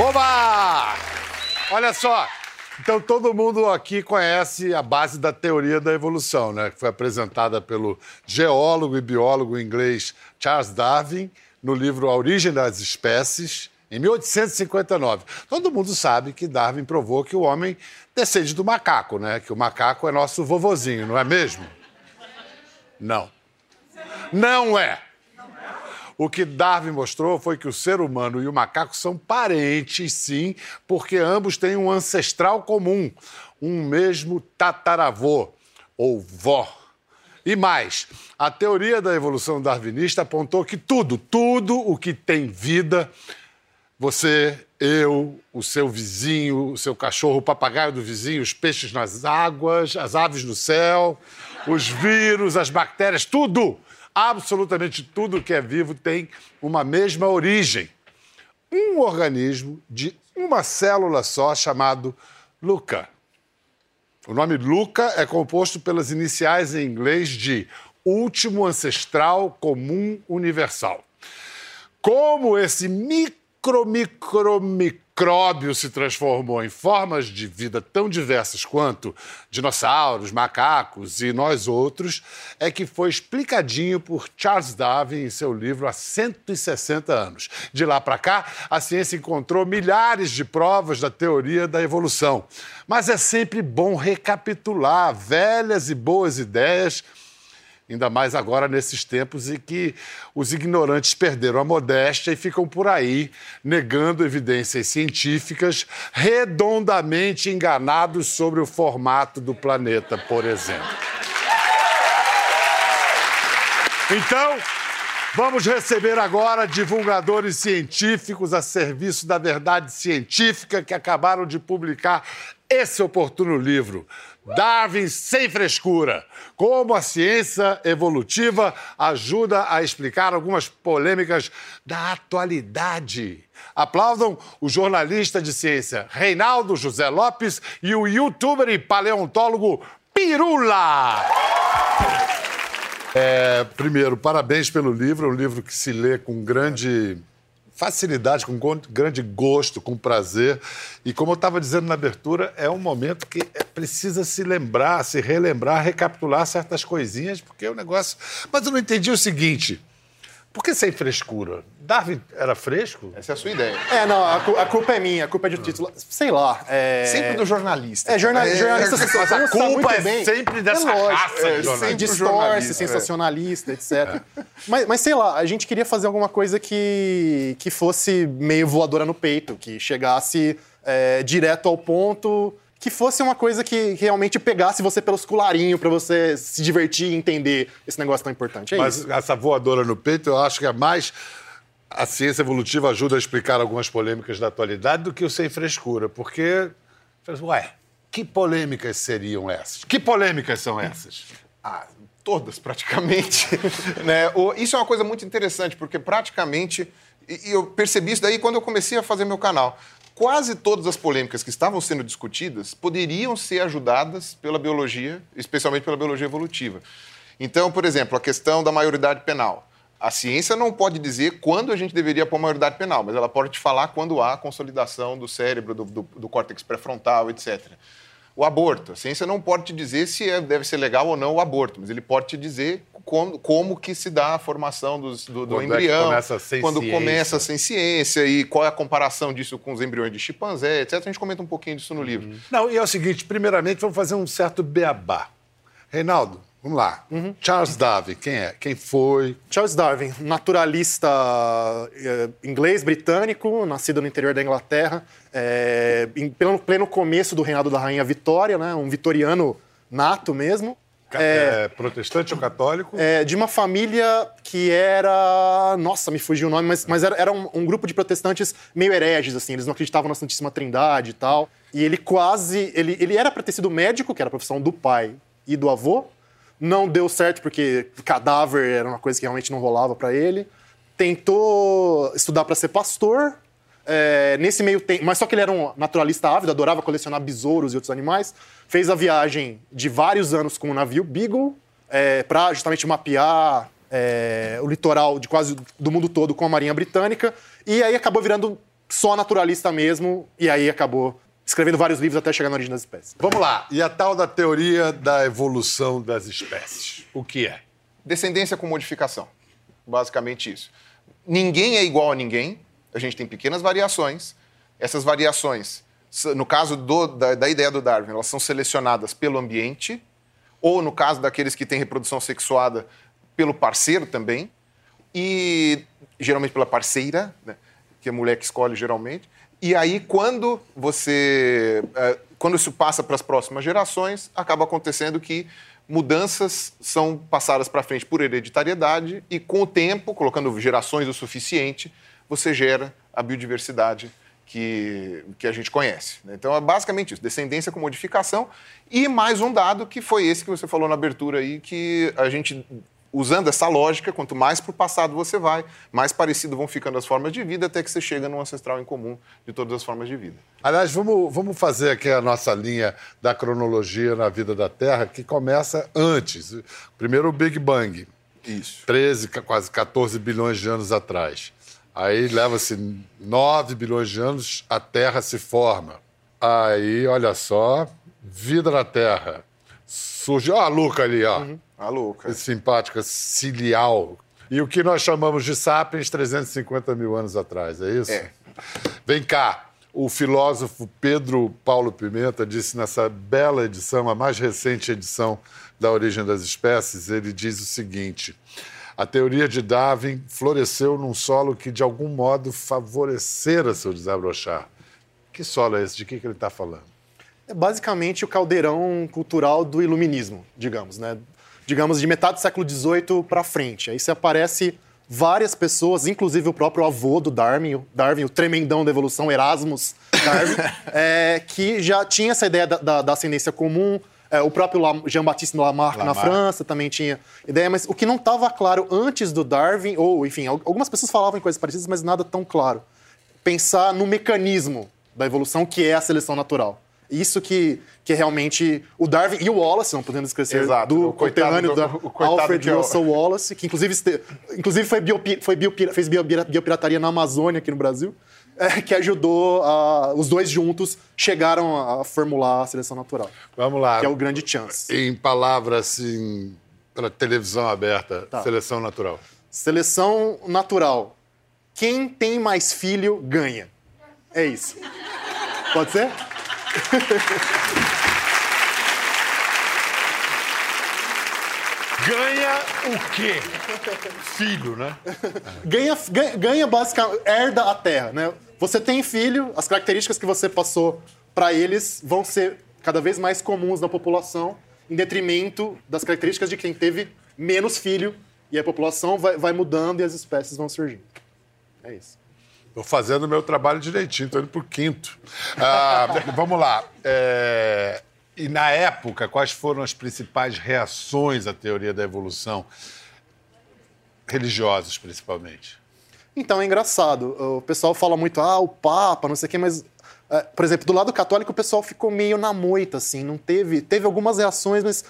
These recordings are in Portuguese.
Oba! Olha só. Então, todo mundo aqui conhece a base da teoria da evolução, né? Que foi apresentada pelo geólogo e biólogo inglês Charles Darwin no livro A Origem das Espécies, em 1859. Todo mundo sabe que Darwin provou que o homem descende do macaco, né? Que o macaco é nosso vovozinho, não é mesmo? Não. Não é. O que Darwin mostrou foi que o ser humano e o macaco são parentes, sim, porque ambos têm um ancestral comum, um mesmo tataravô ou vó. E mais, a teoria da evolução darwinista apontou que tudo, tudo o que tem vida, você, eu, o seu vizinho, o seu cachorro, o papagaio do vizinho, os peixes nas águas, as aves no céu, os vírus, as bactérias, tudo absolutamente tudo que é vivo tem uma mesma origem. Um organismo de uma célula só chamado Luca. O nome Luca é composto pelas iniciais em inglês de Último Ancestral Comum Universal. Como esse micro, micro, micro micróbio se transformou em formas de vida tão diversas quanto dinossauros, macacos e nós outros, é que foi explicadinho por Charles Darwin em seu livro há 160 anos. De lá para cá, a ciência encontrou milhares de provas da teoria da evolução. Mas é sempre bom recapitular velhas e boas ideias ainda mais agora nesses tempos em que os ignorantes perderam a modéstia e ficam por aí negando evidências científicas, redondamente enganados sobre o formato do planeta, por exemplo. Então, vamos receber agora divulgadores científicos a serviço da verdade científica que acabaram de publicar esse oportuno livro. Darwin sem frescura. Como a ciência evolutiva ajuda a explicar algumas polêmicas da atualidade. Aplaudam o jornalista de ciência Reinaldo José Lopes e o youtuber e paleontólogo Pirula. É, primeiro, parabéns pelo livro, é um livro que se lê com grande facilidade, com grande gosto, com prazer. E como eu estava dizendo na abertura, é um momento que é, precisa se lembrar, se relembrar, recapitular certas coisinhas, porque o negócio. Mas eu não entendi o seguinte. Por que sem frescura? Darwin era fresco? Essa é a sua ideia. É, não, a, a culpa é minha, a culpa é de título. Sei lá. É... Sempre do jornalista. É, jornal, é, jornalista é, mas a culpa é bem. sempre dessa é raça é, de Distorce, sensacionalista, etc. É. Mas, mas sei lá, a gente queria fazer alguma coisa que, que fosse meio voadora no peito, que chegasse é, direto ao ponto que fosse uma coisa que realmente pegasse você pelos colarinhos para você se divertir e entender esse negócio tão importante. É Mas isso. essa voadora no peito, eu acho que é mais a ciência evolutiva ajuda a explicar algumas polêmicas da atualidade do que o sem frescura, porque ué, que polêmicas seriam essas? Que polêmicas são essas? Ah, todas praticamente, né? Isso é uma coisa muito interessante porque praticamente e eu percebi isso daí quando eu comecei a fazer meu canal quase todas as polêmicas que estavam sendo discutidas poderiam ser ajudadas pela biologia, especialmente pela biologia evolutiva. Então, por exemplo, a questão da maioridade penal. A ciência não pode dizer quando a gente deveria pôr maioridade penal, mas ela pode te falar quando há consolidação do cérebro, do, do, do córtex pré-frontal, etc. O aborto. A ciência não pode te dizer se é, deve ser legal ou não o aborto, mas ele pode te dizer como, como que se dá a formação dos, do, do embrião, é começa quando ciência. começa sem ciência e qual é a comparação disso com os embriões de chimpanzé, etc. A gente comenta um pouquinho disso no livro. Uhum. Não, e é o seguinte, primeiramente vamos fazer um certo beabá. Reinaldo, Vamos lá. Uhum. Charles Darwin, quem é? Quem foi? Charles Darwin, naturalista eh, inglês, britânico, nascido no interior da Inglaterra, é, em pleno, pleno começo do reinado da rainha Vitória, né, um vitoriano nato mesmo. É, é, protestante ou católico? É, de uma família que era. Nossa, me fugiu o nome, mas, mas era, era um, um, grupo de protestantes meio hereges, assim. Eles não acreditavam na Santíssima Trindade e tal. E ele quase. Ele, ele era para ter sido médico, que era a profissão do pai e do avô. Não deu certo porque cadáver era uma coisa que realmente não rolava para ele. Tentou estudar para ser pastor, é, nesse meio tempo, mas só que ele era um naturalista ávido, adorava colecionar besouros e outros animais. Fez a viagem de vários anos com o navio Beagle é, para justamente mapear é, o litoral de quase do mundo todo com a Marinha Britânica. E aí acabou virando só naturalista mesmo, e aí acabou escrevendo vários livros até chegar na origem das espécies. Vamos lá. E a tal da teoria da evolução das espécies? O que é? Descendência com modificação. Basicamente isso. Ninguém é igual a ninguém, a gente tem pequenas variações. Essas variações, no caso do, da, da ideia do Darwin, elas são selecionadas pelo ambiente, ou no caso daqueles que têm reprodução sexuada, pelo parceiro também, e geralmente pela parceira, né, que a mulher que escolhe geralmente. E aí, quando você. É, quando isso passa para as próximas gerações, acaba acontecendo que mudanças são passadas para frente por hereditariedade e, com o tempo, colocando gerações o suficiente, você gera a biodiversidade que, que a gente conhece. Né? Então, é basicamente isso: descendência com modificação. E mais um dado que foi esse que você falou na abertura aí, que a gente usando essa lógica, quanto mais para o passado você vai, mais parecido vão ficando as formas de vida, até que você chega num ancestral em comum de todas as formas de vida. Aliás, vamos, vamos fazer aqui a nossa linha da cronologia na vida da Terra, que começa antes. Primeiro o Big Bang. Isso. 13, quase 14 bilhões de anos atrás. Aí leva-se 9 bilhões de anos, a Terra se forma. Aí, olha só, vida na Terra. Surge, ó, a Luca ali, ó. Uhum. A Luca. Simpática, cilial. E o que nós chamamos de sapiens 350 mil anos atrás, é isso? É. Vem cá. O filósofo Pedro Paulo Pimenta disse nessa bela edição, a mais recente edição da Origem das Espécies, ele diz o seguinte: a teoria de Darwin floresceu num solo que, de algum modo, favorecera seu desabrochar. Que solo é esse? De que, que ele está falando? É basicamente o caldeirão cultural do iluminismo, digamos, né? Digamos, de metade do século XVIII para frente. Aí você aparece várias pessoas, inclusive o próprio avô do Darwin, o Darwin, o tremendão da evolução, Erasmus Darwin, é, que já tinha essa ideia da, da, da ascendência comum, é, o próprio Jean-Baptiste Lamarck, Lamarck, na França também tinha ideia, mas o que não estava claro antes do Darwin, ou enfim, algumas pessoas falavam em coisas parecidas, mas nada tão claro. Pensar no mecanismo da evolução que é a seleção natural. Isso que, que realmente o Darwin e o Wallace, não podemos esquecer Exato, do conterrâneo da Alfred é Russell Wallace, que inclusive, inclusive foi, biopi, foi biopir, fez biopirataria na Amazônia aqui no Brasil é, que ajudou a, os dois juntos chegaram a formular a seleção natural. Vamos lá. Que é o grande chance. Em palavras assim, para televisão aberta, tá. seleção natural. Seleção natural. Quem tem mais filho ganha. É isso. Pode ser? ganha o quê? Filho, né? Ganha, ganha, ganha basicamente, herda a terra, né? Você tem filho, as características que você passou para eles vão ser cada vez mais comuns na população, em detrimento das características de quem teve menos filho, e a população vai, vai mudando e as espécies vão surgindo. É isso. Estou fazendo o meu trabalho direitinho, estou indo por quinto. Ah, vamos lá. É... E na época, quais foram as principais reações à teoria da evolução? Religiosas, principalmente. Então é engraçado. O pessoal fala muito, ah, o Papa, não sei o quê, mas, é, por exemplo, do lado católico o pessoal ficou meio na moita, assim, não teve. Teve algumas reações, mas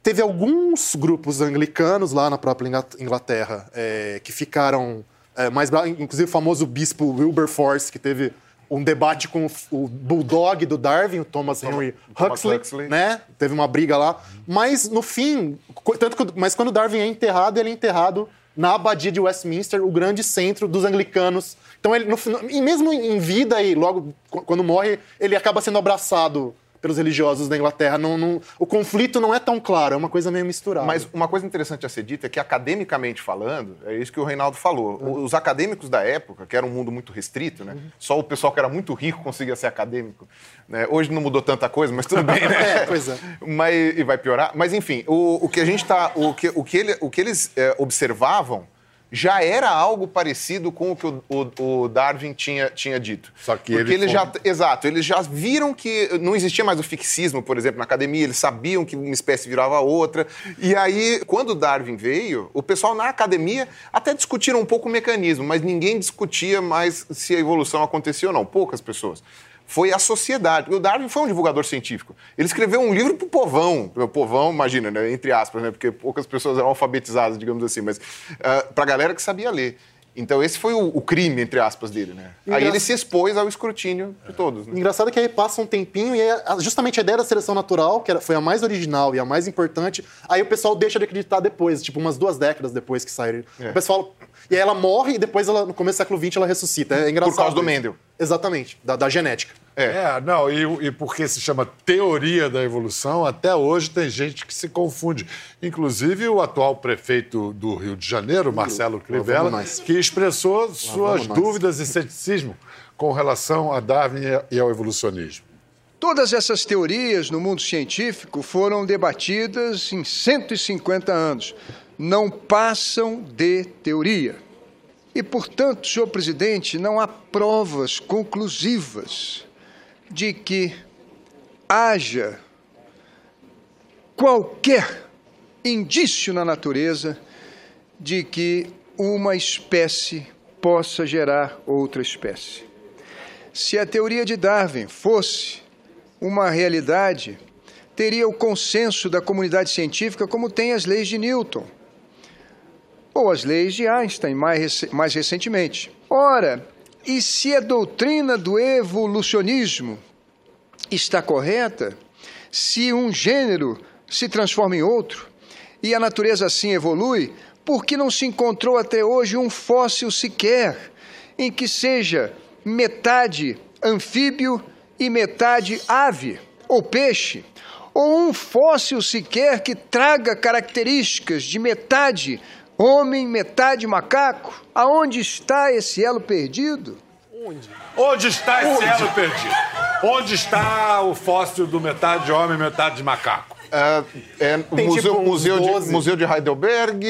teve alguns grupos anglicanos lá na própria Inglaterra é, que ficaram é, mais inclusive o famoso bispo Wilberforce, que teve um debate com o bulldog do Darwin, o Thomas Henry Thomas Huxley, Huxley, né? Teve uma briga lá. Mas, no fim, tanto que, mas quando Darwin é enterrado, ele é enterrado na abadia de Westminster, o grande centro dos anglicanos. Então, ele, no, e mesmo em vida e logo quando morre, ele acaba sendo abraçado pelos religiosos da Inglaterra. Não, não, o conflito não é tão claro, é uma coisa meio misturada. Mas uma coisa interessante a ser dita é que, academicamente falando, é isso que o Reinaldo falou. Uhum. Os acadêmicos da época, que era um mundo muito restrito, né? Uhum. Só o pessoal que era muito rico conseguia ser acadêmico. Né? Hoje não mudou tanta coisa, mas tudo bem, né? é, pois é. Mas, e vai piorar. Mas, enfim, o, o que a gente tá. O que, o que, ele, o que eles é, observavam já era algo parecido com o que o, o, o Darwin tinha, tinha dito. Só que Porque eles já, exato, eles já viram que não existia mais o fixismo, por exemplo, na academia, eles sabiam que uma espécie virava outra. E aí, quando Darwin veio, o pessoal na academia até discutiram um pouco o mecanismo, mas ninguém discutia mais se a evolução acontecia ou não, poucas pessoas foi a sociedade. O Darwin foi um divulgador científico. Ele escreveu um livro para o povão. O povão, imagina, né? entre aspas, né? porque poucas pessoas eram alfabetizadas, digamos assim, mas uh, ah, para a galera que sabia ler. Então esse foi o, o crime, entre aspas, dele, né? Aí ele se expôs ao escrutínio de todos. Né? Engraçado é que aí passa um tempinho e aí, justamente a ideia da seleção natural, que era, foi a mais original e a mais importante, aí o pessoal deixa de acreditar depois, tipo umas duas décadas depois que saiu. É. O pessoal... E aí ela morre e depois, ela, no começo do século XX, ela ressuscita. É engraçado. Por causa do. Mendel. Exatamente, da, da genética. É, não, e, e porque se chama teoria da evolução, até hoje tem gente que se confunde. Inclusive o atual prefeito do Rio de Janeiro, Marcelo Crivella, que expressou suas dúvidas e ceticismo com relação a Darwin e ao evolucionismo. Todas essas teorias no mundo científico foram debatidas em 150 anos. Não passam de teoria. E, portanto, senhor presidente, não há provas conclusivas de que haja qualquer indício na natureza de que uma espécie possa gerar outra espécie. Se a teoria de Darwin fosse uma realidade, teria o consenso da comunidade científica como tem as leis de Newton ou as leis de Einstein mais, mais recentemente. Ora, e se a doutrina do evolucionismo está correta, se um gênero se transforma em outro e a natureza assim evolui, por que não se encontrou até hoje um fóssil sequer em que seja metade anfíbio e metade ave ou peixe? Ou um fóssil sequer que traga características de metade homem, metade macaco? Aonde está esse elo perdido? Onde está esse elo perdido? Onde está o fóssil do metade homem, metade macaco? É, é, o Tem, museu, tipo, museu, de, 12. museu de Heidelberg,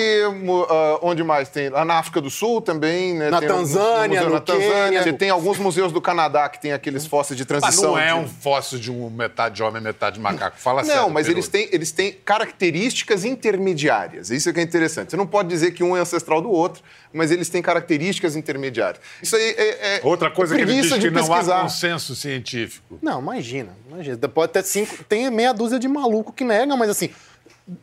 ah, onde mais tem? Lá na África do Sul também, né? Na tem Tanzânia, na Tanzânia. Quênia. Tem alguns museus do Canadá que tem aqueles fósseis de Mas transição. não é de- um fóssil de um metade homem, metade macaco. Fala sério. Não, mas Peru. eles têm, eles têm características intermediárias. Isso é que é interessante. Você não pode dizer que um é ancestral do outro, mas eles têm características intermediárias. Isso aí é. é Outra coisa que ele diz que de não há pesquisar. consenso científico. Não, imagina, imagina. Pode ter cinco. Tem meia dúzia de maluco que negam, mas assim.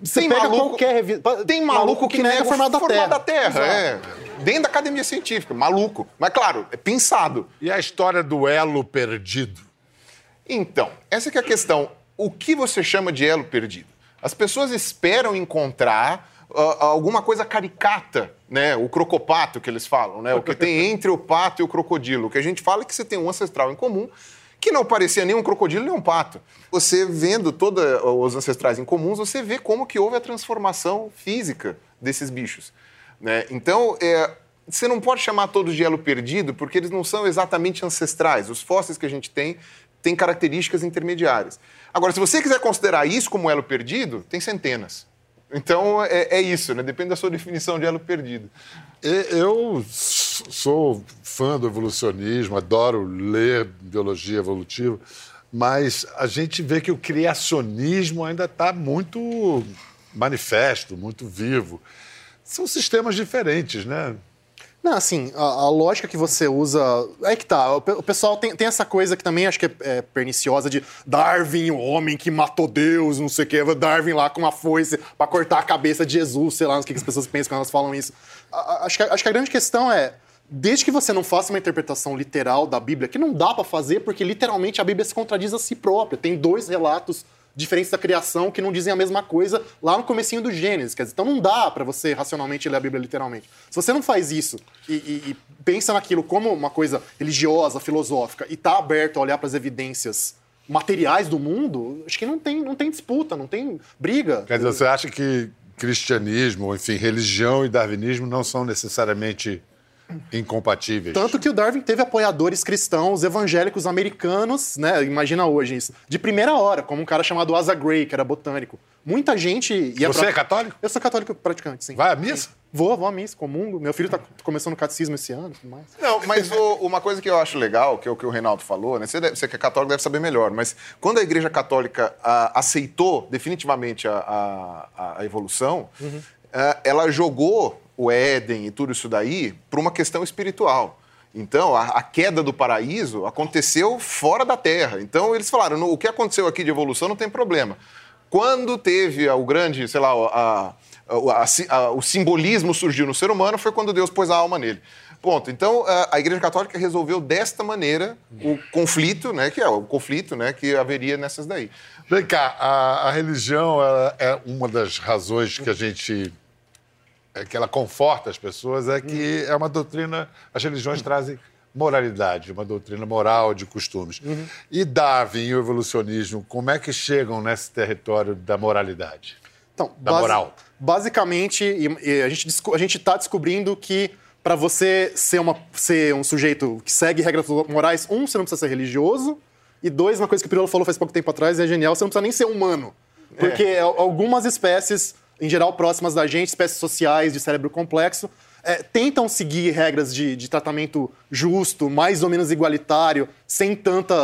Você Tem pega maluco- qualquer revista. Tem maluco, que, nega o formato da Terra. da Terra. É. Dentro da academia científica, maluco. Mas claro, é pensado. E a história do elo perdido? Então, essa que é a questão. O que você chama de elo perdido? As pessoas esperam encontrar ah, alguma coisa caricata, né? O crocopato que eles falam, né? O que tem entre o pato e o crocodilo. O que a gente fala é que você tem um ancestral em comum que não parecia nem um crocodilo nem um pato. Você vendo todos os ancestrais em comuns, você vê como que houve a transformação física desses bichos. Né? Então, é, você não pode chamar todos de elo perdido, porque eles não são exatamente ancestrais. Os fósseis que a gente tem têm características intermediárias. Agora, se você quiser considerar isso como elo perdido, tem centenas. Então, é, é isso, né? depende da sua definição de elo perdido. Eu sou fã do evolucionismo, adoro ler biologia evolutiva, mas a gente vê que o criacionismo ainda está muito manifesto, muito vivo. São sistemas diferentes, né? Não, assim, a, a lógica que você usa. É que tá. O, o pessoal tem, tem essa coisa que também acho que é, é perniciosa de Darwin, o homem que matou Deus, não sei o quê. Darwin lá com uma foice pra cortar a cabeça de Jesus, sei lá, o que as pessoas pensam quando elas falam isso. A- acho, que, acho que a grande questão é. Desde que você não faça uma interpretação literal da Bíblia, que não dá pra fazer, porque literalmente a Bíblia se contradiz a si própria. Tem dois relatos diferentes da criação que não dizem a mesma coisa lá no comecinho do Gênesis. Quer dizer, então não dá pra você racionalmente ler a Bíblia literalmente. Se você não faz isso e, e- e pensa naquilo como uma coisa religiosa, filosófica, e tá aberto a olhar para as evidências materiais do mundo, acho que não tem, não tem disputa, não tem briga. Quer dizer, você acha que cristianismo, enfim, religião e darwinismo não são necessariamente incompatíveis? Tanto que o Darwin teve apoiadores cristãos evangélicos americanos, né? Imagina hoje isso. De primeira hora, como um cara chamado Asa Gray, que era botânico. Muita gente ia Você pra- é católico? Eu sou católico praticante, sim. Vai à missa? Vou, vou à missa, comungo. Meu filho tá começando o catecismo esse ano e tudo mais. Não, mas o- uma coisa que eu acho legal, que é o que o Reinaldo falou, né? Você, deve- você que é católico deve saber melhor, mas quando a Igreja Católica ah, aceitou definitivamente a, a- a evolução, ah, ela jogou o Éden e tudo isso daí para uma questão espiritual. Então, a, a queda do paraíso aconteceu fora da Terra. Então, eles falaram: "No- o que aconteceu aqui de evolução não tem problema. Quando teve o grande, sei lá, a- a- o simbolismo surgiu no ser humano, foi quando Deus pôs a alma nele. Ponto. Então, a- Igreja Católica resolveu desta maneira o conflito, né, que é o conflito né, que haveria nessas daí. Vem cá, a, religião é uma das razões que a gente. É que ela conforta as pessoas, é que é uma doutrina. As religiões trazem moralidade, uma doutrina moral de costumes. E Darwin e o evolucionismo, como é que chegam nesse território da moralidade? Então, Da moral. Basicamente, e- e a gente a gente está descobrindo que para você ser, uma, ser um sujeito que segue regras morais, um, você não precisa ser religioso, e dois, uma coisa que o Pirolo falou faz pouco tempo atrás e é genial, você não precisa nem ser humano. Porque al- algumas espécies, em geral próximas da gente, espécies sociais de cérebro complexo, é, tentam seguir regras de, de tratamento justo, mais ou menos igualitário, sem tanta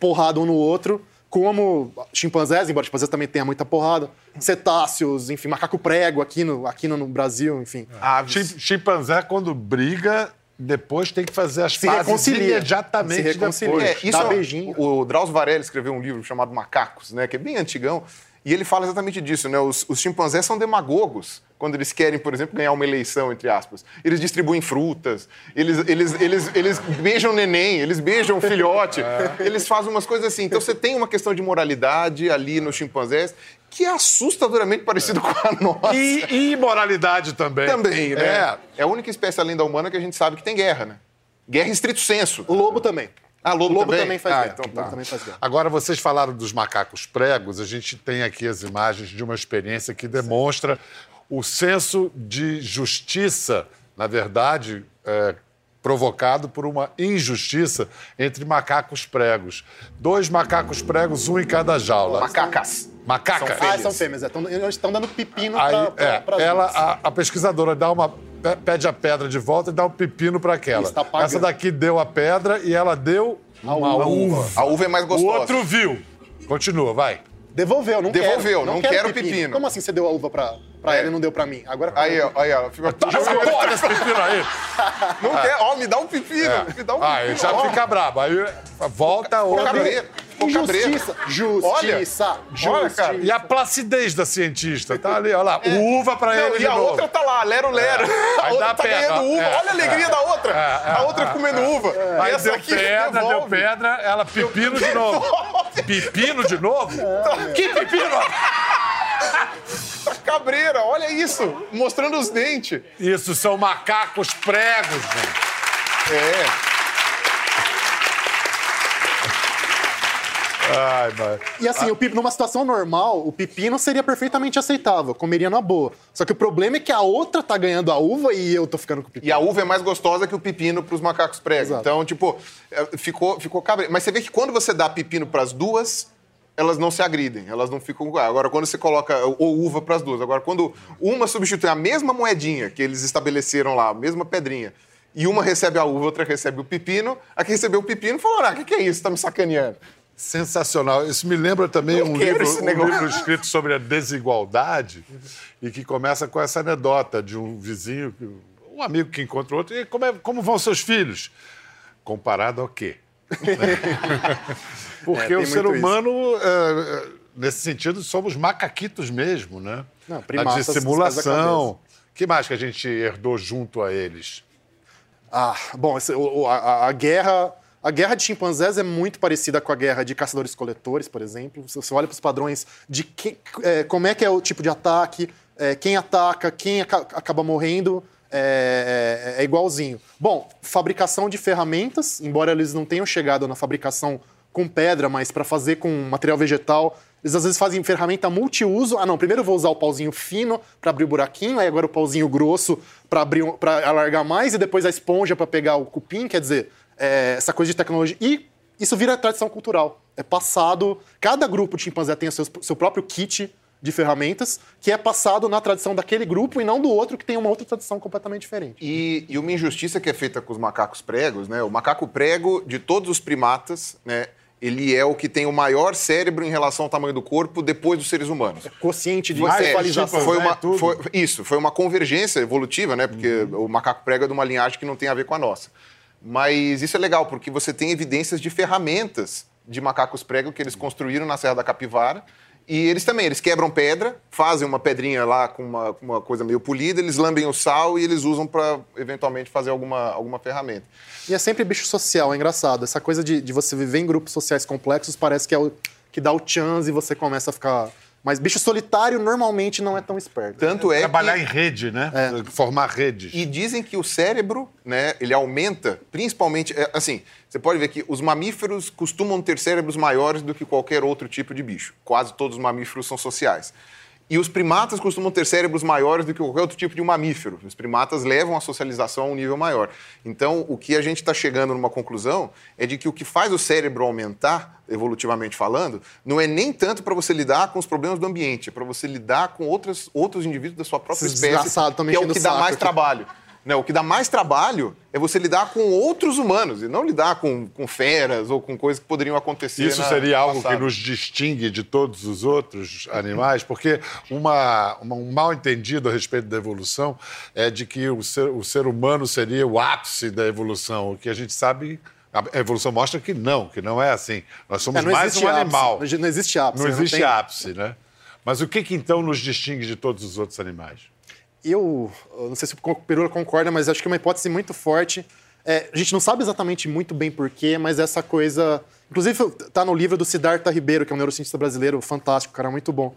porrada um no outro, como chimpanzés, embora chimpanzés também tenha muita porrada, cetáceos, enfim, macaco prego aqui no, aqui no, no Brasil, enfim. Chim- Chimpanzé, quando briga, depois tem que fazer as Se pazes reconcilia. imediatamente Se reconcilia. depois. É, isso Dá beijinho. O Drauzio Varela escreveu um livro chamado Macacos, né, que é bem antigão, e ele fala exatamente disso, né? Os, os chimpanzés são demagogos quando eles querem, por exemplo, ganhar uma eleição, entre aspas. Eles distribuem frutas, eles, eles, eles, eles beijam neném, eles beijam filhote, eles fazem umas coisas assim. Então você tem uma questão de moralidade ali nos chimpanzés que é assustadoramente parecido com a nossa. E, e moralidade também. Também, né? É. É a única espécie além da humana que a gente sabe que tem guerra, né? Guerra em estrito senso. O lobo também. Ah, lobo, lobo também? também faz ah, guerra. Então tá. também faz guerra. Agora, vocês falaram dos macacos pregos, a gente tem aqui as imagens de uma experiência que demonstra o senso de justiça, na verdade, é, provocado por uma injustiça entre macacos pregos. Dois macacos pregos, um em cada jaula. Macacas. Macacas. São Ah, fêmeas. são fêmeas, é. Tão- Eles estão dando pepino pra, pra, é, ela, a, a pesquisadora dá uma pede a pedra de volta e dá um pepino para aquela. Isso, tá. Essa daqui deu a pedra e ela deu uma uva. A uva é mais O gostosa. outro viu. Continua, vai. Devolveu, não Devolveu, quero. não quero pepino. Como assim você deu a uva pra, pra É. ela e não deu pra mim? Agora Aí, ó, aí, ó. Fica... Olha esse pepino aí. Não quer, ó, me dá um pepino, me dá um Ah, ele pepino. já ó. fica brabo. Aí volta outra. Cabreiro. Justiça, justiça, Olha, justiça. cara, E a placidez da cientista, tá ali, olha lá. Uva pra Não, ele e de a novo. outra tá lá, lero, lero. A Aí outra tá pedra, ganhando uva. é, Olha a alegria da outra. a outra comendo uva. Aí e essa deu pedra, deu devolve. pedra, ela pepino de novo. Pepino de novo? Que pepino? Tá cabreira, olha isso. Mostrando os dentes. Isso são macacos pregos, gente. É. Ai. E assim, o pep- numa situação normal, o pepino seria perfeitamente aceitável, comeria na boa. Só que o problema é que a outra tá ganhando a uva e eu tô ficando com o pepino. E a uva é mais gostosa que o pepino pros macacos pregos. Então, tipo, é, ficou, ficou cabreiro. Mas você vê que quando você dá pepino pras duas, elas não se agridem, elas não ficam. Agora, quando você coloca ou uva pras duas, agora quando uma substitui a mesma moedinha que eles estabeleceram lá, a mesma pedrinha, e uma recebe a uva, outra recebe o pepino, a que recebeu o pepino falou: ah, o que, que é isso? Tá me sacaneando. Sensacional. Isso me lembra também um livro, um livro escrito sobre a desigualdade e que começa com essa anedota de um vizinho, um amigo que encontra outro. E como, é- como vão seus filhos? Comparado ao quê? Porque É, o ser humano, é, nesse sentido, somos macaquitos mesmo, né? Não, da dissimulação. que mais que a gente herdou junto a eles? Ah, bom, esse- a, a- a guerra. A guerra de chimpanzés é muito parecida com a guerra de caçadores-coletores, por exemplo. Se você olha para os padrões de que- é, como é que é o tipo de ataque, é, quem ataca, quem aca- acaba morrendo, é, é- é igualzinho. Bom, fabricação de ferramentas, embora eles não tenham chegado na fabricação com pedra, mas para fazer com material vegetal, eles às vezes fazem ferramenta multiuso. Ah, não, primeiro eu vou usar o pauzinho fino para abrir o buraquinho, aí agora o pauzinho grosso para alargar mais e depois a esponja para pegar o cupim, quer dizer, é, essa coisa de tecnologia e isso vira tradição cultural. É passado, cada grupo de chimpanzé tem o seu, seu próprio kit de ferramentas, que é passado na tradição daquele grupo e não do outro que tem uma outra tradição completamente diferente. E, e uma injustiça que é feita com os macacos pregos, né? O macaco prego, de todos os primatas, né? Ele é o que tem o maior cérebro em relação ao tamanho do corpo depois dos seres humanos. Quociente de Você- encefalização. foi né, uma, tudo. foi- isso, foi uma convergência evolutiva, né? Porque o macaco prego é de uma linhagem que não tem a ver com a nossa. Mas isso é legal, porque você tem evidências de ferramentas de macacos prego que eles construíram na Serra da Capivara E eles também, eles quebram pedra, fazem uma pedrinha lá com uma, uma coisa meio polida, eles lambem o sal e eles usam para eventualmente fazer alguma, alguma ferramenta. E é sempre bicho social, é engraçado. Essa coisa de, de você viver em grupos sociais complexos parece que é o que dá o chance e você começa a ficar. Mas bicho solitário normalmente não é tão esperto. Tanto é Trabalhar que... em rede, né? Formar redes. E dizem que o cérebro, né, ele aumenta, principalmente, é, assim, você pode ver que os mamíferos costumam ter cérebros maiores do que qualquer outro tipo de bicho. Quase todos os mamíferos são sociais. E os primatas costumam ter cérebros maiores do que qualquer outro tipo de mamífero. Os primatas levam a socialização a um nível maior. Então, o que a gente está chegando numa conclusão é de que o que faz o cérebro aumentar, evolutivamente falando, não é nem tanto para você lidar com os problemas do ambiente, é para você lidar com outros, outros indivíduos da sua própria espécie, que é o que dá mais aqui. trabalho. Né, o que dá mais trabalho é você lidar com outros humanos e não lidar com, com feras ou com coisas que poderiam acontecer. Isso na- seria algo que nos distingue de todos os outros animais, porque uma, uma- um mal entendido a respeito da evolução é de que o ser, o ser humano seria o ápice da evolução, o que a gente sabe. A evolução mostra que não, que não é assim. Nós somos É, não mais um ápice. animal. Não existe ápice. Não né? existe tem- ápice, né? Mas o que, que então nos distingue de todos os outros animais? Eu, eu não sei se o Perula concorda, mas acho que é uma hipótese muito forte. É, a gente não sabe exatamente muito bem porquê, mas essa coisa. Inclusive, tá no livro do Siddhartha Ribeiro, que é um neurocientista brasileiro fantástico, cara, muito bom.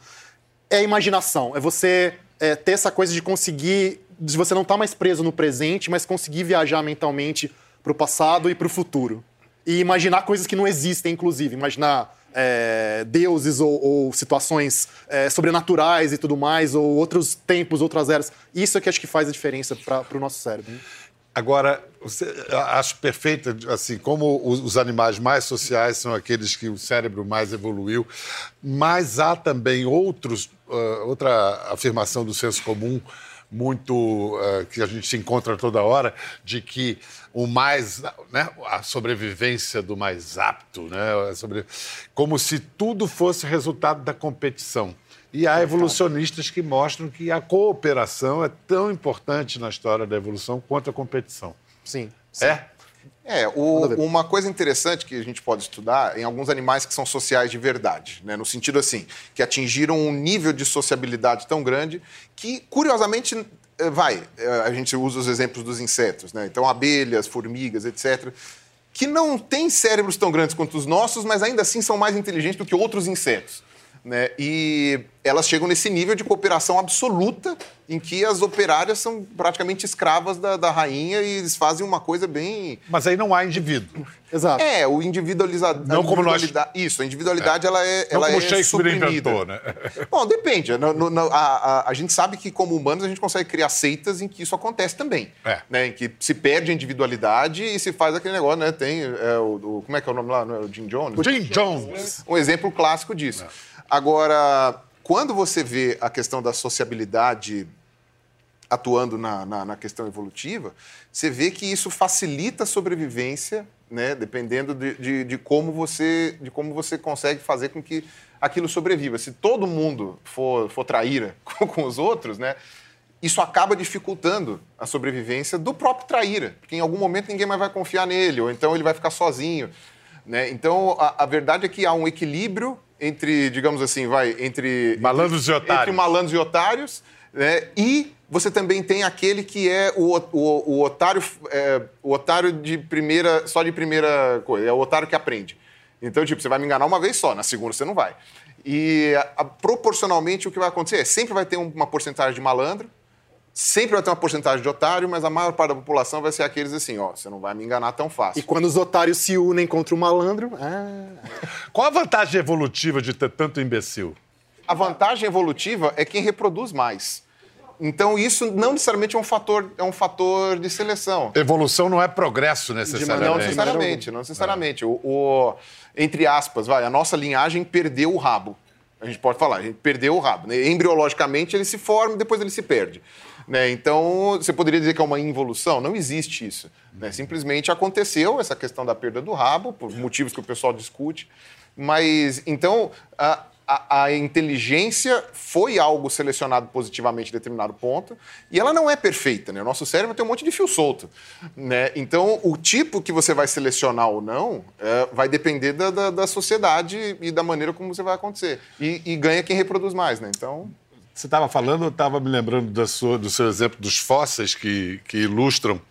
É imaginação. É você é, ter essa coisa de conseguir. de você não estar mais preso no presente, mas conseguir viajar mentalmente para o passado e para o futuro. E imaginar coisas que não existem, inclusive. Imaginar é, deuses ou, ou situações é, sobrenaturais e tudo mais, ou outros tempos, outras eras. Isso é que acho que faz a diferença para o nosso cérebro. né? Agora, acho perfeita, assim, como os, os animais mais sociais são aqueles que o cérebro mais evoluiu, mas há também outros, ah, outra afirmação do senso comum muito ah, que a gente se encontra toda hora de que o mais né, a sobrevivência do mais apto né sobre como se tudo fosse resultado da competição e há evolucionistas que mostram que a cooperação é tão importante na história da evolução quanto a competição. Sim. sim. É? É, o- uma coisa interessante que a gente pode estudar em alguns animais que são sociais de verdade, né? no sentido assim, que atingiram um nível de sociabilidade tão grande que, curiosamente, eh, vai, eh, a gente usa os exemplos dos insetos, né? então abelhas, formigas, etc., que não têm cérebros tão grandes quanto os nossos, mas ainda assim são mais inteligentes do que outros insetos. Né? E elas chegam nesse nível de cooperação absoluta em que as operárias são praticamente escravas da, da rainha e eles fazem uma coisa bem Mas aí não há indivíduo. Exato. é, o individualizado. Não como nós- Isso, a individualidade ela é, Não ela como é Shakespeare suprimida. inventou, né? Bom, depende. No- no- no- a, a- a gente sabe que, como humanos, a gente consegue criar seitas em que isso acontece também. É. Né? Em que se perde a individualidade e se faz aquele negócio, né? Tem é, o, o- Como é que é o nome lá? Não é o Jim Jones? Jim Jones. Um exemplo clássico disso. Agora, quando você vê a questão da sociabilidade atuando na, na, na questão evolutiva, você vê que isso facilita a sobrevivência, né? dependendo de, de, de como você, de como você consegue fazer com que aquilo sobreviva. Se todo mundo for, for traíra com, com os outros, né? isso acaba dificultando a sobrevivência do próprio traíra, porque em algum momento ninguém mais vai confiar nele, ou então ele vai ficar sozinho. Né? Então, a, a verdade é que há um equilíbrio entre, digamos assim, vai, entre... Malandros e otários. Entre malandros e otários, né? E você também tem aquele que é o, o, o otário, é, o otário de primeira, só de primeira coisa, é o otário que aprende. Então, tipo, você vai me enganar uma vez só, na segunda você não vai. E a- a- proporcionalmente o que vai acontecer é sempre vai ter um- uma porcentagem de malandro, sempre vai ter uma porcentagem de otário, mas a maior parte da população vai ser aqueles assim, ó, você não vai me enganar tão fácil. E quando os otários se unem contra o malandro. Ah, Qual a vantagem evolutiva de ter tanto imbecil? A vantagem evolutiva é quem reproduz mais. Então, isso não necessariamente é um fator, é um fator de seleção. Evolução não é progresso Não necessariamente. necessariamente, não necessariamente. O, o- entre aspas, vai, a nossa linhagem perdeu o rabo. A gente pode falar, a gente perdeu o rabo. né? Embriologicamente, ele se forma e depois ele se perde. Né? Então, você poderia dizer que é uma involução? Não existe isso. né? Simplesmente aconteceu essa questão da perda do rabo, por motivos que o pessoal discute. Mas, então, a- a, a, inteligência foi algo selecionado positivamente em determinado ponto e ela não é perfeita, né? O nosso cérebro tem um monte de fio solto, né? Então, o tipo que você vai selecionar ou não é, vai depender da, da, da, sociedade e da maneira como você vai acontecer. E, e ganha quem reproduz mais, né? Então... Você estava falando, eu estava me lembrando do seu, do seu exemplo dos fósseis que, que ilustram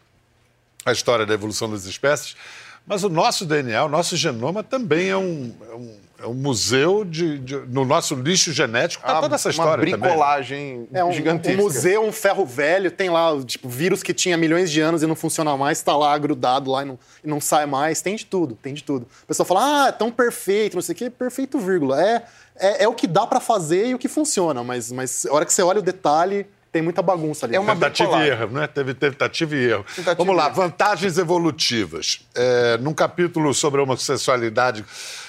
a história da evolução das espécies, mas o nosso DNA, o nosso genoma também é um, é um é um museu de, de, no nosso lixo genético. Tá ah, toda essa história uma bricolagem também. É um, gigantesca. Um museu, um ferro velho, tem lá tipo vírus que tinha milhões de anos e não funciona mais, está lá grudado lá e não, e não sai mais. Tem de tudo, tem de tudo. O pessoal fala, ah, é tão perfeito, não sei o quê, perfeito, vírgula. É, é, é o que dá para fazer e o que funciona, mas, mas a hora que você olha o detalhe, tem muita bagunça ali. É uma tentativa e erro, né? Teve tentativa e erro. Tentativa Vamos lá, vantagens evolutivas. É, num capítulo sobre a homossexualidade,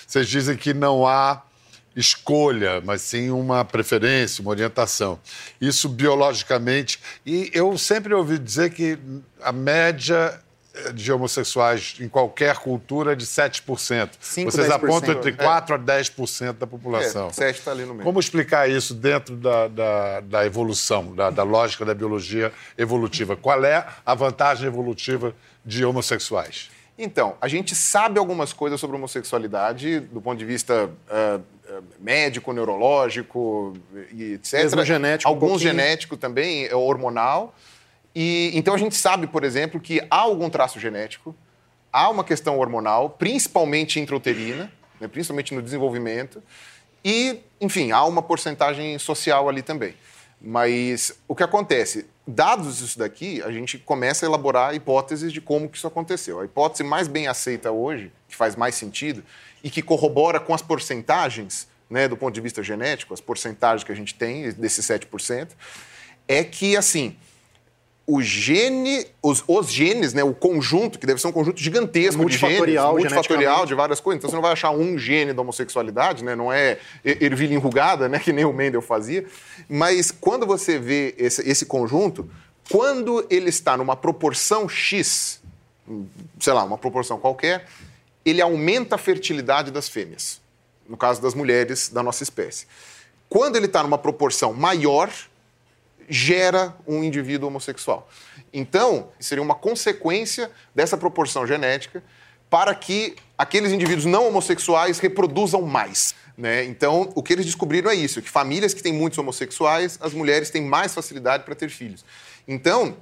vocês dizem que não há escolha, mas sim uma preferência, uma orientação. Isso biologicamente. E eu sempre ouvi dizer que a média de homossexuais em qualquer cultura é de 7%. 5, Vocês 10%. apontam entre 4% é. a 10% da população. É, 7 está ali no meio. Como explicar isso dentro da, da, da evolução, da, da, lógica da biologia evolutiva? Qual é a vantagem evolutiva de homossexuais? Então, a gente sabe algumas coisas sobre homossexualidade do ponto de vista uh, médico, neurológico e etc. Mesmo genético. Alguns um genético também, é hormonal. E então a gente sabe, por exemplo, que há algum traço genético, há uma questão hormonal, principalmente intrauterina, né, principalmente no desenvolvimento, e, enfim, há uma porcentagem social ali também. Mas o que acontece? Dados isso daqui, a gente começa a elaborar hipóteses de como que isso aconteceu. A hipótese mais bem aceita hoje, que faz mais sentido e que corrobora com as porcentagens, né, do ponto de vista genético, as porcentagens que a gente tem desses 7%, é que, assim, o gene, os, os, genes, né, o conjunto, que deve ser um conjunto gigantesco multifatorial, de genes, multifatorial de várias coisas. Então você não vai achar um gene da homossexualidade, né, não é ervilha enrugada, né, que nem o Mendel fazia. Mas quando você vê esse, esse conjunto, quando ele está numa proporção X, sei lá, uma proporção qualquer, ele aumenta a fertilidade das fêmeas, no caso das mulheres da nossa espécie. Quando ele está numa proporção maior, gera um indivíduo homossexual. Então, seria uma consequência dessa proporção genética para que aqueles indivíduos não homossexuais reproduzam mais. Né? Então, o que eles descobriram é isso: que famílias que têm muitos homossexuais, as mulheres têm mais facilidade para ter filhos. Então,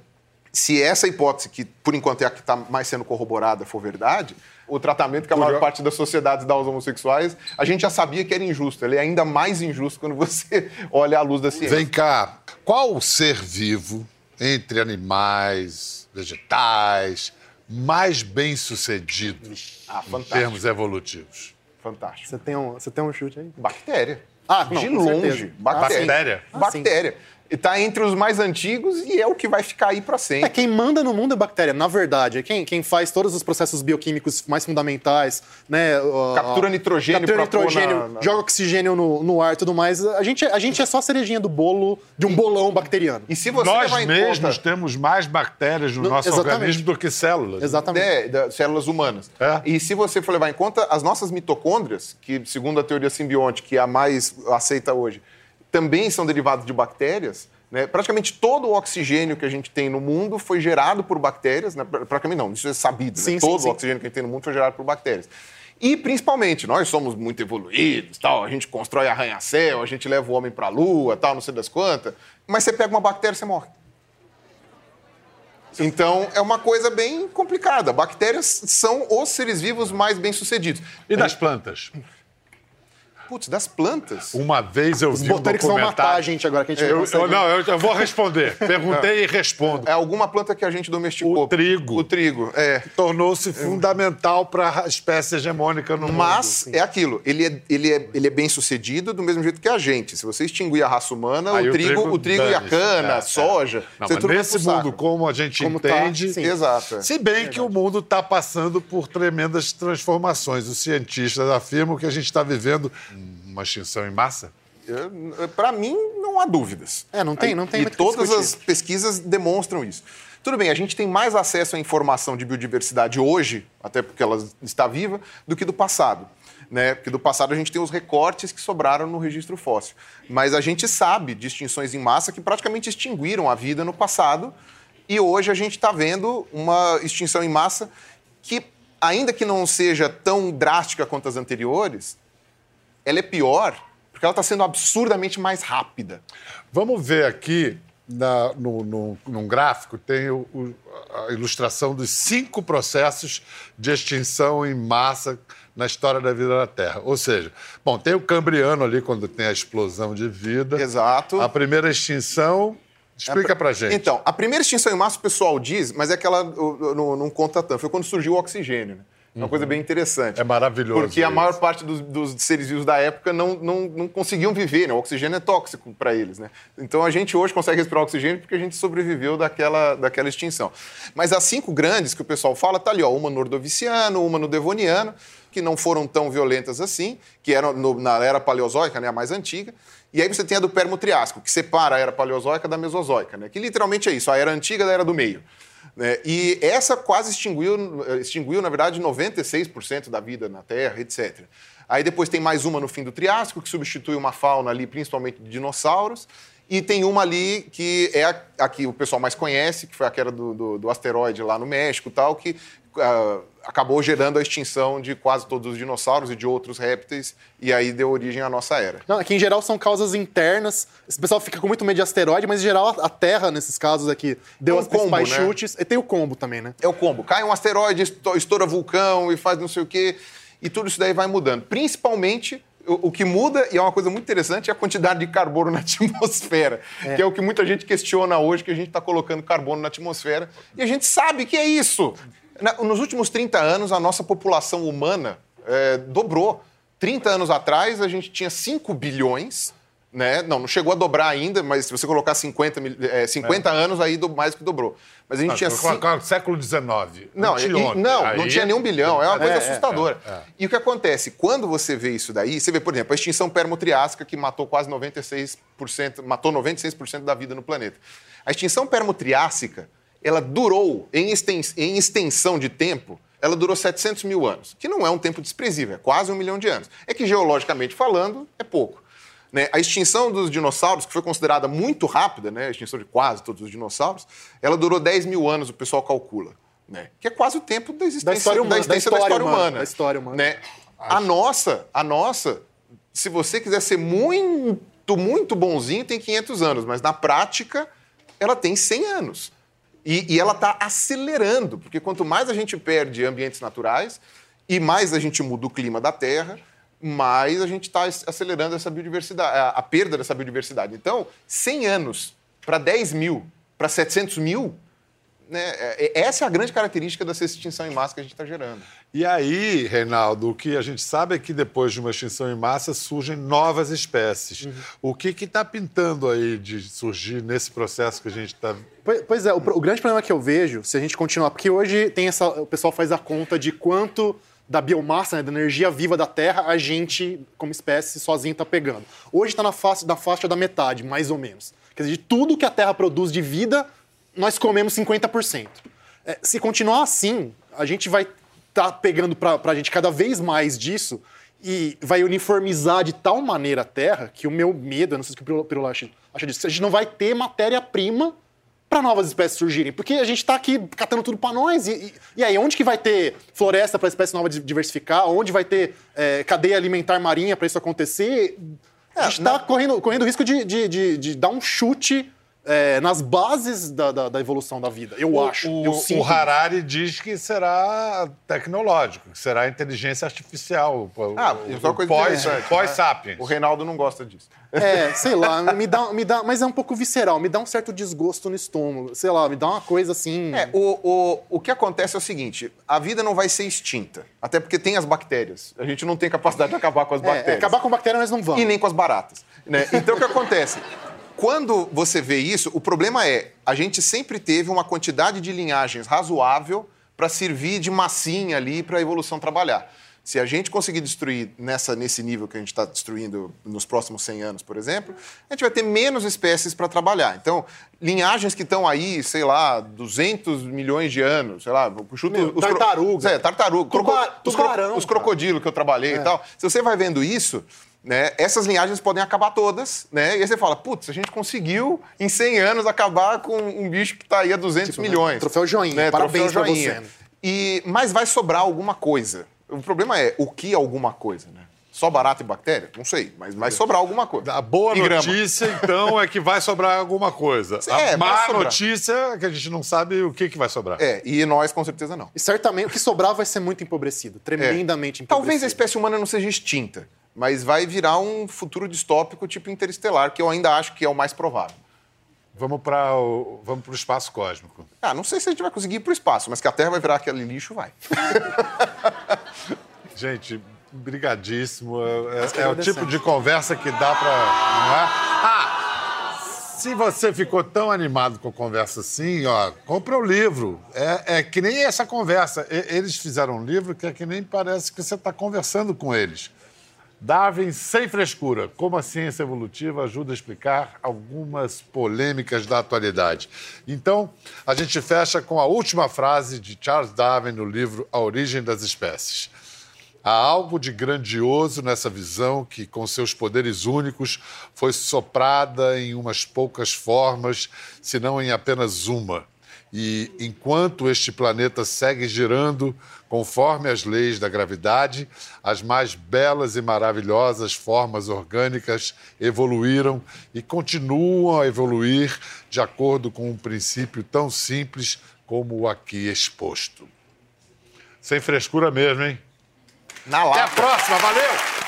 se essa hipótese, que por enquanto é a que está mais sendo corroborada, for verdade, o tratamento que a maior parte das sociedades dá aos homossexuais, a gente já sabia que era injusto. Ele é ainda mais injusto quando você olha à luz da ciência. Vem cá, qual ser vivo entre animais, vegetais, mais bem sucedido ah, em termos evolutivos? Fantástico. Você tem um, você tem um chute aí? Bactéria. Ah, não, de longe. Bactéria. Bactéria. Ah, bactéria está entre os mais antigos e é o que vai ficar aí para sempre. É, quem manda no mundo é bactéria, na verdade. É quem, quem faz todos os processos bioquímicos mais fundamentais, né? Captura nitrogênio, captura nitrogênio na, na... joga oxigênio no, no ar e tudo mais. A gente, a gente é só a cerejinha do bolo de um bolão bacteriano. E se você Nós mesmos conta... temos mais bactérias no, no nosso exatamente. organismo do que células. Exatamente. É, células humanas. É. E se você for levar em conta, as nossas mitocôndrias, que segundo a teoria simbiótica, que é a mais aceita hoje, também são derivados de bactérias. Né? Praticamente todo o oxigênio que a gente tem no mundo foi gerado por bactérias. Né? Praticamente não, isso é sabido. Sim, né? sim, todo sim. o oxigênio que a gente tem no mundo foi gerado por bactérias. E principalmente, nós somos muito evoluídos, tal, a gente constrói arranha-céu, a gente leva o homem para a lua, tal, não sei das quantas. Mas você pega uma bactéria, você morre. Então, é uma coisa bem complicada. Bactérias são os seres vivos mais bem-sucedidos. E das plantas? Putz, das plantas. Uma vez eu Os vi um botânicos vão matar a gente agora, que a gente eu, eu, Não, eu, eu, vou responder. Perguntei e respondo. É alguma planta que a gente domesticou. O trigo. O trigo, é. Tornou-se fundamental para a espécie hegemônica no Mas, mundo. Mas, é aquilo, ele é, ele, é, ele é bem sucedido do mesmo jeito que a gente. Se você extinguir a raça humana, o, trigo, o trigo, o trigo e a cana, é, a soja... É. Não, mas nesse mundo, como a gente como tá, entende... Tá, Exato. Se bem que o mundo está passando por tremendas transformações. Os cientistas afirmam que a gente está vivendo uma extinção em massa? Para mim, não há dúvidas. É, não tem, não tem E todas as pesquisas demonstram isso. Tudo bem, a gente tem mais acesso à informação de biodiversidade hoje, até porque ela está viva, do que do passado. Né? Porque do passado a gente tem os recortes que sobraram no registro fóssil. Mas a gente sabe de extinções em massa que praticamente extinguiram a vida no passado. E hoje a gente está vendo uma extinção em massa que, ainda que não seja tão drástica quanto as anteriores, ela é pior porque ela está sendo absurdamente mais rápida. Vamos ver aqui na, no, no, num gráfico, tem o- o- a ilustração dos cinco processos de extinção em massa na história da vida na Terra. Ou seja, bom, tem o Cambriano ali, quando tem a explosão de vida. Exato. A primeira extinção. Explica pra gente. Então, a primeira extinção em massa o pessoal diz, mas é que ela não, não conta tanto. Foi quando surgiu o oxigênio, né? É Uma coisa bem interessante. É maravilhoso Porque a isso. maior parte dos, dos seres vivos da época não, não, não conseguiam viver, né? O oxigênio é tóxico para eles, né? Então a gente hoje consegue respirar oxigênio porque a gente sobreviveu daquela, daquela extinção. Mas as cinco grandes que o pessoal fala, tá ali, ó, uma no Ordoviciano, uma no Devoniano, que não foram tão violentas assim, que eram no- na era paleozoica, né, a mais antiga. E aí você tem a do Permo-Triásico, que separa a era paleozoica da Mesozoica, né? Que literalmente é isso, a era antiga da era do meio. Né? E essa quase extinguiu, extinguiu, na verdade, 96% da vida na Terra, etc. Aí depois tem mais uma no fim do Triássico, que substitui uma fauna ali, principalmente de dinossauros. E tem uma ali que é a, a que o pessoal mais conhece, que foi aquela do, do, do asteroide lá no México tal, que ah, acabou gerando a extinção de quase todos os dinossauros e de outros répteis, e aí deu origem à nossa era. Não, é que em geral são causas internas. Esse pessoal fica com muito medo de asteroide, mas em geral a Terra, nesses casos aqui, deu É um as principais combo, né? chutes. E tem o combo também, né? É o combo. Cai um asteroide, esto- estoura vulcão e faz não sei o quê. E tudo isso daí vai mudando. Principalmente, o, que muda, e é uma coisa muito interessante, é a quantidade de carbono na atmosfera. Que é o que muita gente questiona hoje, que a gente está colocando carbono na atmosfera. E a gente sabe que é isso. Nos últimos 30 anos, a nossa população humana eh, dobrou. 30 anos atrás, a gente tinha 5 bilhões. Né? Não, não chegou a dobrar ainda, mas se você colocar 50, mil- eh, 50 anos, aí do- mais que dobrou. Mas a gente Ah, tinha cinco- século XIX. não, e- anteontem. não, Aí- não tinha nenhum bilhão. É uma coisa É, assustadora. é, é. E o que acontece? Quando você vê isso daí, você vê, por exemplo, a extinção permotriásica que matou quase 96%, matou 96% da vida no planeta. A extinção permotriásica, ela durou, em, em extensão de tempo, ela durou 700 mil anos, que não é um tempo desprezível, é quase um milhão de anos. É que, geologicamente falando, é pouco. né? A extinção dos dinossauros, que foi considerada muito rápida, né? a extinção de quase todos os dinossauros, ela durou 10 mil anos, o pessoal calcula. Né? Que é quase o tempo da existência história humana, existência da história humana, da história humana. Né? A nossa, a nossa, se você quiser ser muito, muito bonzinho, tem 500 anos, mas na prática, ela tem 100 anos. E, e ela está acelerando, porque quanto mais a gente perde ambientes naturais e mais a gente muda o clima da Terra, mais a gente está acelerando essa biodiversidade, a, a perda dessa biodiversidade. Então, 100 anos para 10 mil, para 700 mil, né, é- é- essa é a grande característica dessa extinção em massa que a gente está gerando. E aí, Reinaldo, o que a gente sabe é que depois de uma extinção em massa surgem novas espécies. Uhum. O que está pintando aí de surgir nesse processo que a gente está. Pois, pois é, o, o grande problema que eu vejo, se a gente continuar, porque hoje tem essa, o pessoal faz a conta de quanto da biomassa, né, da energia viva da Terra, a gente, como espécie, sozinho está pegando. Hoje está na faixa, na faixa da metade, mais ou menos. Quer dizer, de tudo que a Terra produz de vida, nós comemos 50%. É, se continuar assim, a gente vai estar pegando para a gente cada vez mais disso e vai uniformizar de tal maneira a Terra que o meu medo, eu não sei o que o Pirula- acha, acha disso, a gente não vai ter matéria-prima para novas espécies surgirem. Porque a gente está aqui catando tudo para nós. E, e- e aí, onde que vai ter floresta para espécie nova di- diversificar? Onde vai ter é, cadeia alimentar marinha para isso acontecer? a gente está correndo, correndo risco de, de- de- de dar um chute é, nas bases da, da- da evolução da vida. Eu acho. O, eu o. Harari diz que será tecnológico, que será inteligência artificial. o- Ah, o- é o coisa pós- né? Pós-sapiens. O Reinaldo não gosta disso. É, sei lá, me dá, me dá. Mas é um pouco visceral, me dá um certo desgosto no estômago. Sei lá, me dá uma coisa assim. É, o, o, o que acontece é o seguinte: a vida não vai ser extinta. Até porque tem as bactérias. A gente não tem capacidade de acabar com as É, bactérias. acabar com bactéria nós não vamos. E nem com as baratas. né? Então o que acontece? Quando você vê isso, o problema é a gente sempre teve uma quantidade de linhagens razoável para servir de massinha ali para a evolução trabalhar. Se a gente conseguir destruir nessa, nesse nível que a gente está destruindo nos próximos 100 anos, por exemplo, a gente vai ter menos espécies para trabalhar. Então, linhagens que estão aí, sei lá, 200 milhões de anos, sei lá, chuto, Meu, tartaruga. É, tartaruga. Tuba- croco- os, tubarão, os cara. crocodilos que eu trabalhei e tal. Se você vai vendo isso, né, essas linhagens podem acabar todas, né? E aí você fala, putz, a gente conseguiu em 100 anos acabar com um bicho que está aí a 200 Tipo, né, milhões. troféu joinha. Parabéns troféu pra você, joinha. né? E, mas vai sobrar alguma coisa. O problema é o que alguma coisa, né? Só barata e bactéria? Não sei, mas vai sobrar alguma coisa. A boa E grama. notícia, então, é que vai sobrar alguma coisa. É, a má notícia é que a gente não sabe o que, que vai sobrar. É, e nós com certeza não. E certamente o que sobrar vai ser muito empobrecido, tremendamente empobrecido. É. Talvez a espécie humana não seja extinta, mas vai virar um futuro distópico tipo interestelar, que eu ainda acho que é o mais provável. Vamos para o vamos pro espaço cósmico. Ah, não sei se a gente vai conseguir ir para o espaço, mas que a Terra vai virar aquele lixo, vai. Gente, brigadíssimo. É, é o agradecemos. tipo de conversa que dá para. Não é? Ah! Se você ficou tão animado com a conversa assim, ó, compra o livro. É, é que nem essa conversa. Eles fizeram um livro que é que nem parece que você está conversando com eles. Darwin sem frescura. Como a ciência evolutiva ajuda a explicar algumas polêmicas da atualidade. Então, a gente fecha com a última frase de Charles Darwin no livro A Origem das Espécies. Há algo de grandioso nessa visão que, com seus poderes únicos, foi soprada em umas poucas formas, se não em apenas uma. E enquanto este planeta segue girando conforme as leis da gravidade, as mais belas e maravilhosas formas orgânicas evoluíram e continuam a evoluir de acordo com um princípio tão simples como o aqui exposto. Sem frescura mesmo, hein? Na Até a lata. próxima, valeu!